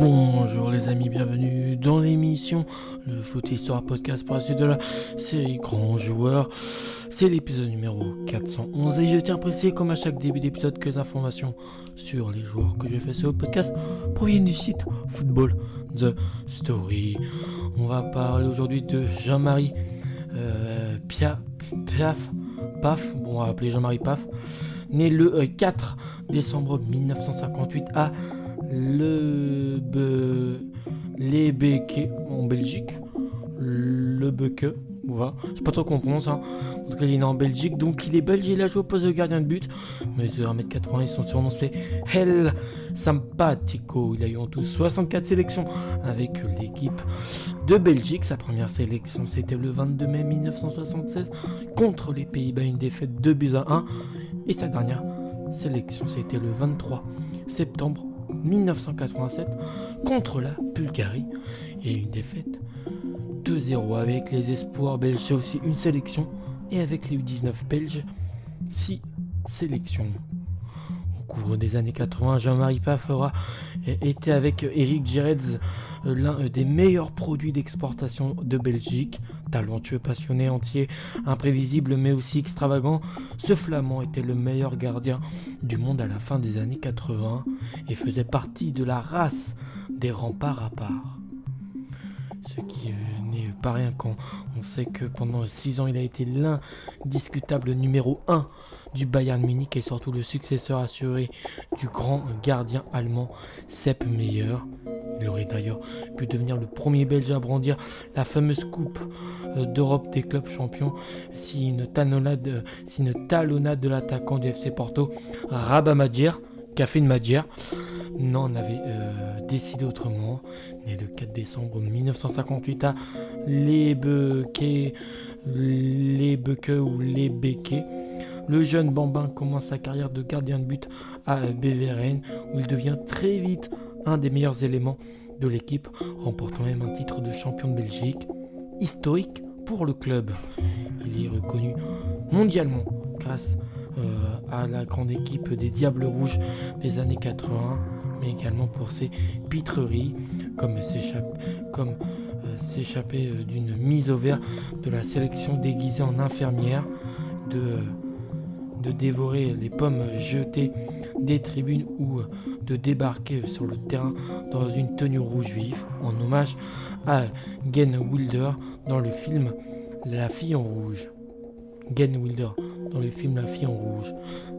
Bonjour les amis, bienvenue dans l'émission Le Foot Histoire Podcast pour la suite de la série Grand Joueur. C'est l'épisode numéro 411 et je tiens à préciser comme à chaque début d'épisode que les informations sur les joueurs que je fais sur le podcast proviennent du site Football The Story. On va parler aujourd'hui de Jean-Marie euh, Piaf, Paf, bon on va appeler Jean-Marie Paf, né le 4 euh, décembre 1958 à le Be... les en Belgique. Le Beke, voilà. Sais pas trop comment on prononce. Hein. En tout cas, il est en Belgique. Donc, il est belge. Il a joué au poste de gardien de but. Mesure 1m80. Ils sont surnom c'est Hell Sampatico. Il a eu en tout 64 sélections avec l'équipe de Belgique. Sa première sélection, c'était le 22 mai 1976 contre les Pays-Bas. Une défaite 2 buts à 1. Et sa dernière sélection, c'était le 23 septembre 1987 contre la Bulgarie et une défaite 2-0 avec les espoirs belges, c'est aussi une sélection et avec les U19 belges 6 sélections cours des années 80, Jean-Marie Paffera était avec Eric Gerets euh, l'un euh, des meilleurs produits d'exportation de Belgique. Talentueux, passionné, entier, imprévisible mais aussi extravagant, ce flamand était le meilleur gardien du monde à la fin des années 80 et faisait partie de la race des remparts à part. Ce qui euh, n'est pas rien quand on sait que pendant 6 ans il a été l'indiscutable numéro 1 du Bayern Munich et surtout le successeur assuré du grand gardien allemand Sepp Meyer. Il aurait d'ailleurs pu devenir le premier Belge à brandir la fameuse coupe euh, d'Europe des clubs champions si une talonnade, de l'attaquant du FC Porto, Rabat Madjer, fait une Madjer, n'en avait euh, décidé autrement. Né le 4 décembre 1958 à Lebeke, Lebeke ou Lebeke le jeune Bambin commence sa carrière de gardien de but à Beveren où il devient très vite un des meilleurs éléments de l'équipe, remportant même un titre de champion de Belgique, historique pour le club. Il est reconnu mondialement grâce euh, à la grande équipe des Diables Rouges des années 80, mais également pour ses pitreries, comme euh, s'échapper euh, d'une mise au vert de la sélection déguisée en infirmière de de dévorer les pommes jetées des tribunes ou de débarquer sur le terrain dans une tenue rouge vif en hommage à Gen Wilder dans le film La fille en rouge. Gen Wilder dans le film La fille en rouge.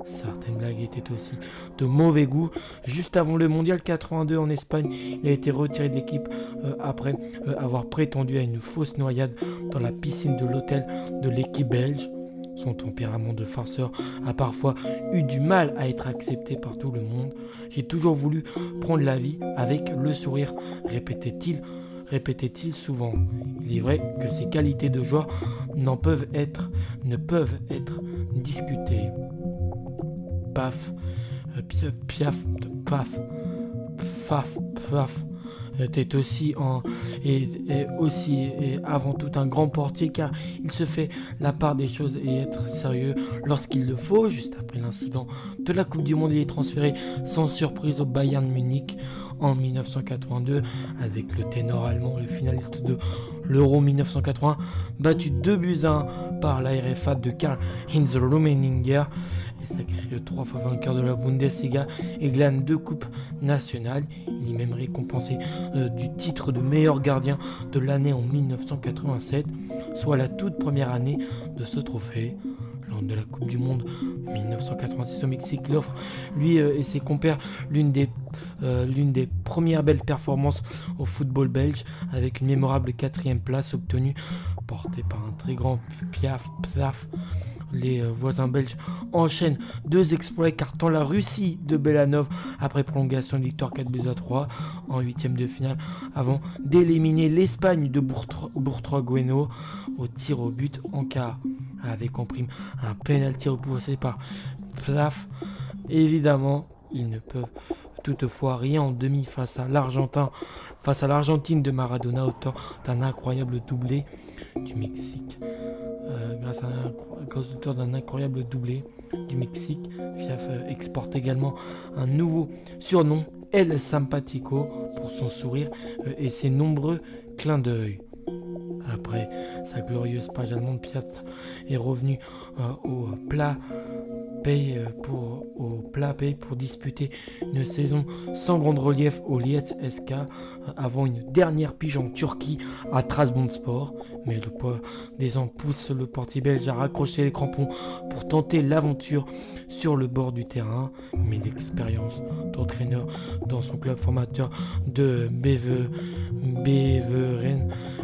Certaines blagues étaient aussi de mauvais goût. Juste avant le mondial 82 en Espagne, il a été retiré de l'équipe euh, après euh, avoir prétendu à une fausse noyade dans la piscine de l'hôtel de l'équipe belge. Son tempérament de farceur a parfois eu du mal à être accepté par tout le monde. J'ai toujours voulu prendre la vie avec le sourire, répétait-il répétait-il souvent. Il est vrai que ses qualités de joueur n'en peuvent être, ne peuvent être discutées. Paf, euh, piaf, paf, paf, paf était aussi en et, aussi et avant tout un grand portier car il se fait la part des choses et être sérieux lorsqu'il le faut. Juste après l'incident de la Coupe du Monde, il est transféré sans surprise au Bayern Munich en 1982 avec le ténor allemand, le finaliste de l'Euro 1980, battu 2 buts à 1 par la RFA de Karl-Heinz Rummeninger et sacré trois fois vainqueur de la Bundesliga et glane deux coupes nationales. Il est même récompensé euh, du titre de meilleur gardien de l'année en 1987, soit la toute première année de ce trophée lors de la Coupe du Monde 1986 au Mexique. l'offre lui euh, et ses compères l'une des, euh, l'une des premières belles performances au football belge avec une mémorable quatrième place obtenue portée par un très grand Piaf Piaf les euh, voisins belges enchaînent deux exploits écartant la Russie de Belanov après prolongation de victoire 4 buts à 3 en huitième de finale avant d'éliminer l'Espagne de Bourtrois-Gueno au tir au but en quart avec en prime un penalty repoussé par Plaf. Évidemment, ils ne peuvent toutefois rien en demi face à l'Argentin, face à l'Argentine de Maradona, autant d'un incroyable doublé du Mexique. Euh, grâce un d'un incroyable doublé du Mexique. Fiaf euh, exporte également un nouveau surnom El Simpatico pour son sourire euh, et ses nombreux clins d'œil. Après sa glorieuse page allemande, Piat est revenu euh, au plat paye euh, pour, disputer une saison sans grand relief au Lietz SK euh, avant une dernière pige en Turquie à Trabzonspor. Mais le poids des ans pousse le portier belge à raccrocher les crampons pour tenter l'aventure sur le bord du terrain. Mais l'expérience d'entraîneur dans son club formateur de Beveren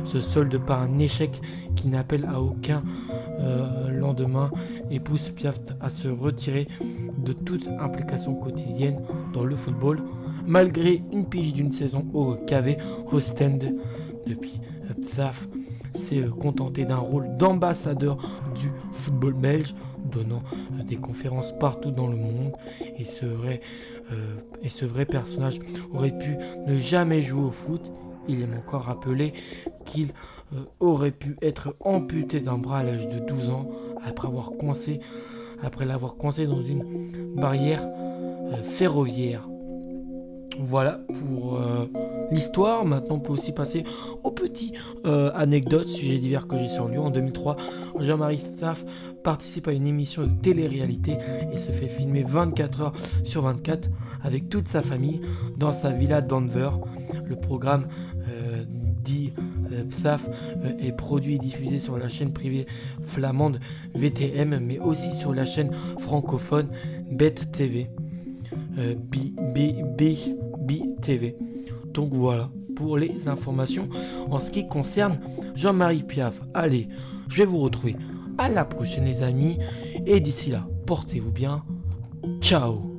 se solde par un échec qui n'appelle à aucun euh, lendemain et pousse Piaf à se retirer de toute implication quotidienne dans le football, malgré une pige d'une saison au KV Ostend. Depuis, Psaf s'est contenté d'un rôle d'ambassadeur du football belge, donnant des conférences partout dans le monde. Et ce vrai, euh, et ce vrai personnage aurait pu ne jamais jouer au foot. Il est encore rappelé qu'il euh, aurait pu être amputé d'un bras à l'âge de 12 ans après avoir coincé, après l'avoir coincé dans une barrière euh, ferroviaire. Voilà pour euh, l'histoire. Maintenant, on peut aussi passer aux petites anecdotes, sujets divers que j'ai sur lui. En 2003, Jean-Marie Staff participe à une émission de télé-réalité et se fait filmer 24 heures sur 24 avec toute sa famille dans sa villa Denver. Le programme PSAF euh, est produit et diffusé sur la chaîne privée flamande VTM, mais aussi sur la chaîne francophone Bet TV. Euh, TV. Donc voilà pour les informations en ce qui concerne Jean-Marie Piaf. Allez, je vais vous retrouver à la prochaine les amis et d'ici là, portez-vous bien. Ciao